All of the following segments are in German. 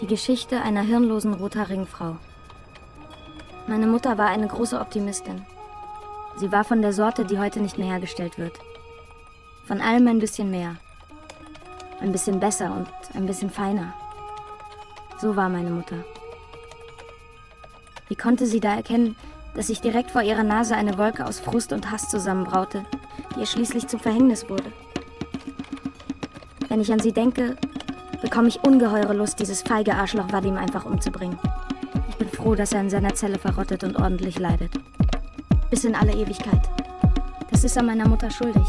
Die Geschichte einer hirnlosen rothaarigen Frau. Meine Mutter war eine große Optimistin. Sie war von der Sorte, die heute nicht mehr hergestellt wird. Von allem ein bisschen mehr. Ein bisschen besser und ein bisschen feiner. So war meine Mutter. Wie konnte sie da erkennen, dass sich direkt vor ihrer Nase eine Wolke aus Frust und Hass zusammenbraute, die ihr schließlich zum Verhängnis wurde? Wenn ich an sie denke, bekomme ich ungeheure Lust, dieses feige Arschloch Vadim einfach umzubringen. Ich bin froh, dass er in seiner Zelle verrottet und ordentlich leidet. Bis in alle Ewigkeit. Das ist er meiner Mutter schuldig.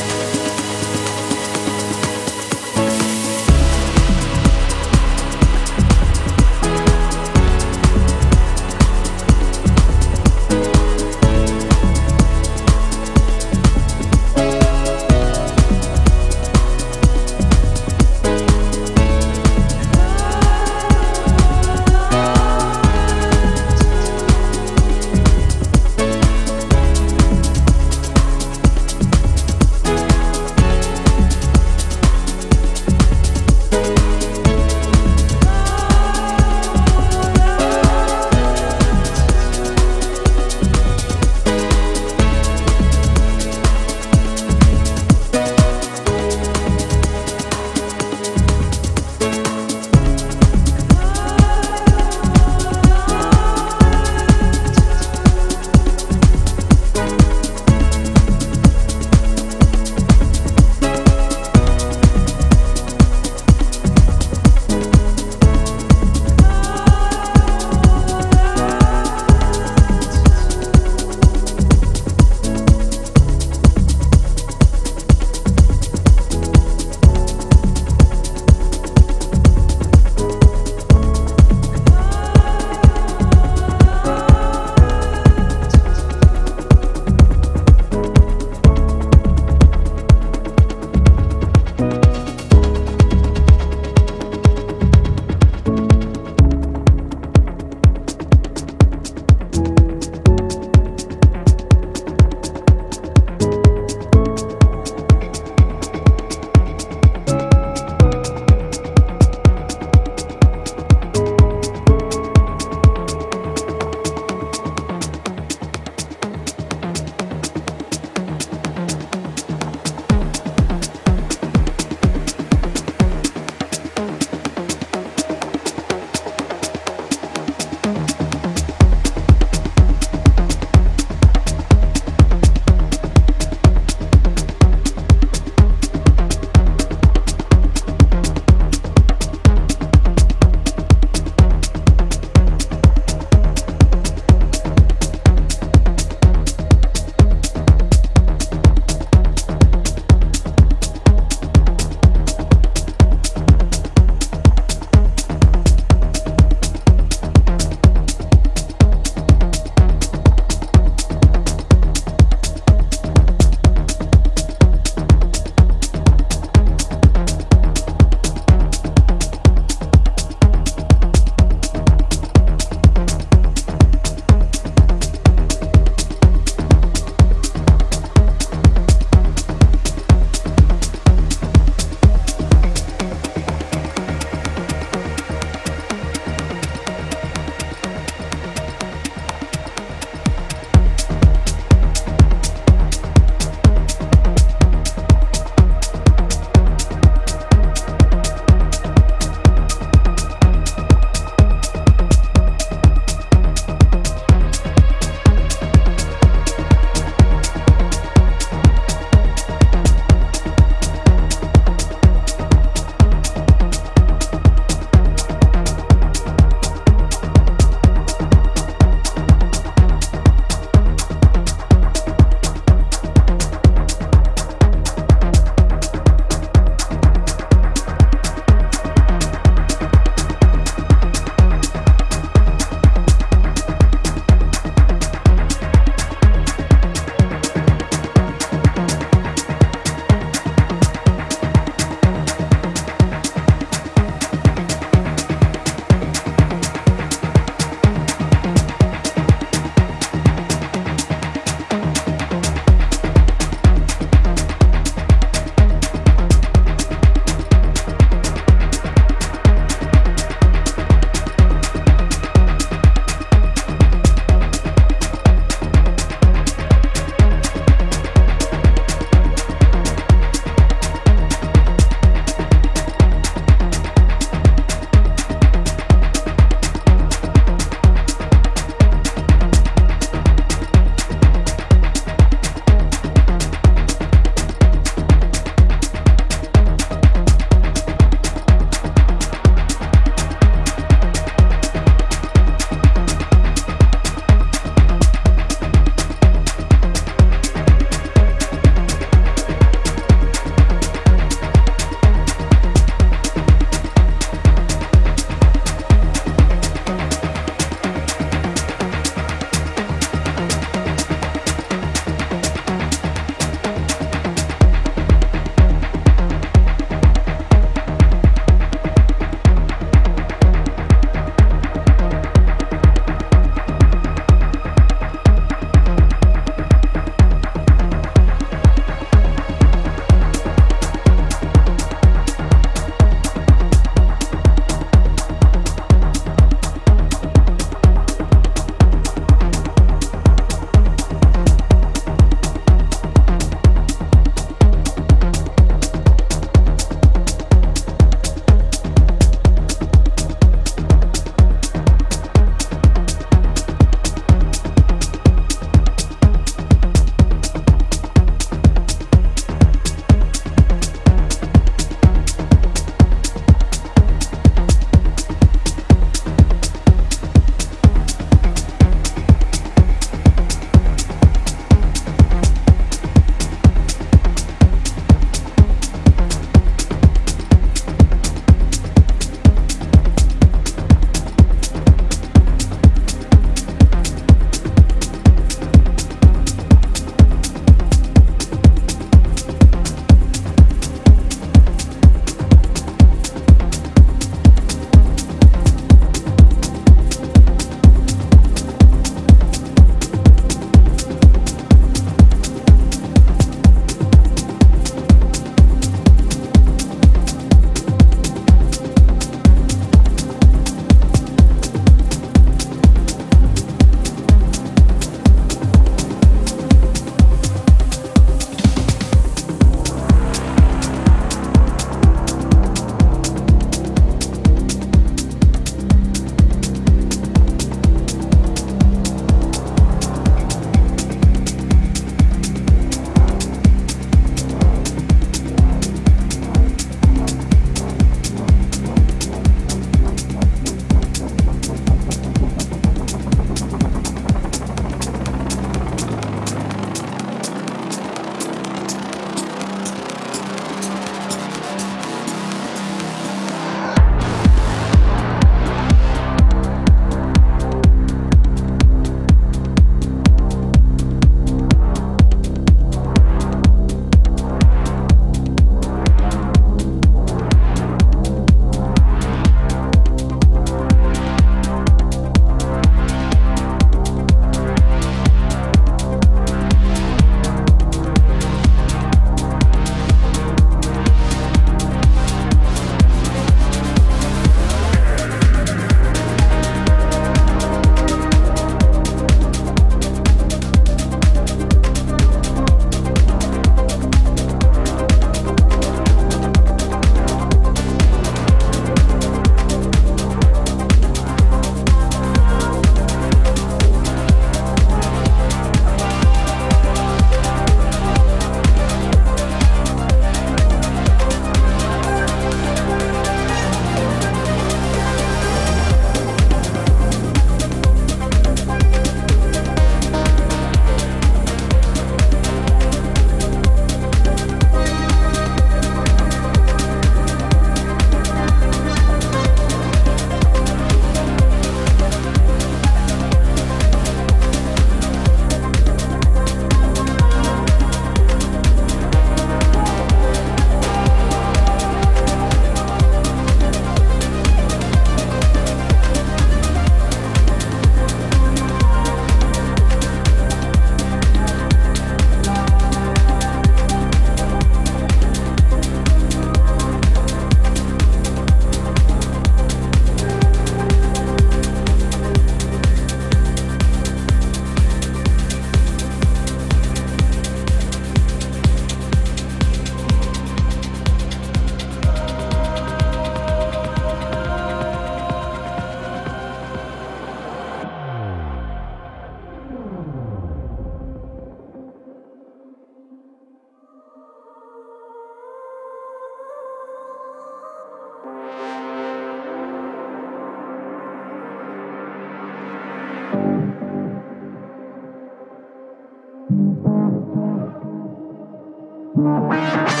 We'll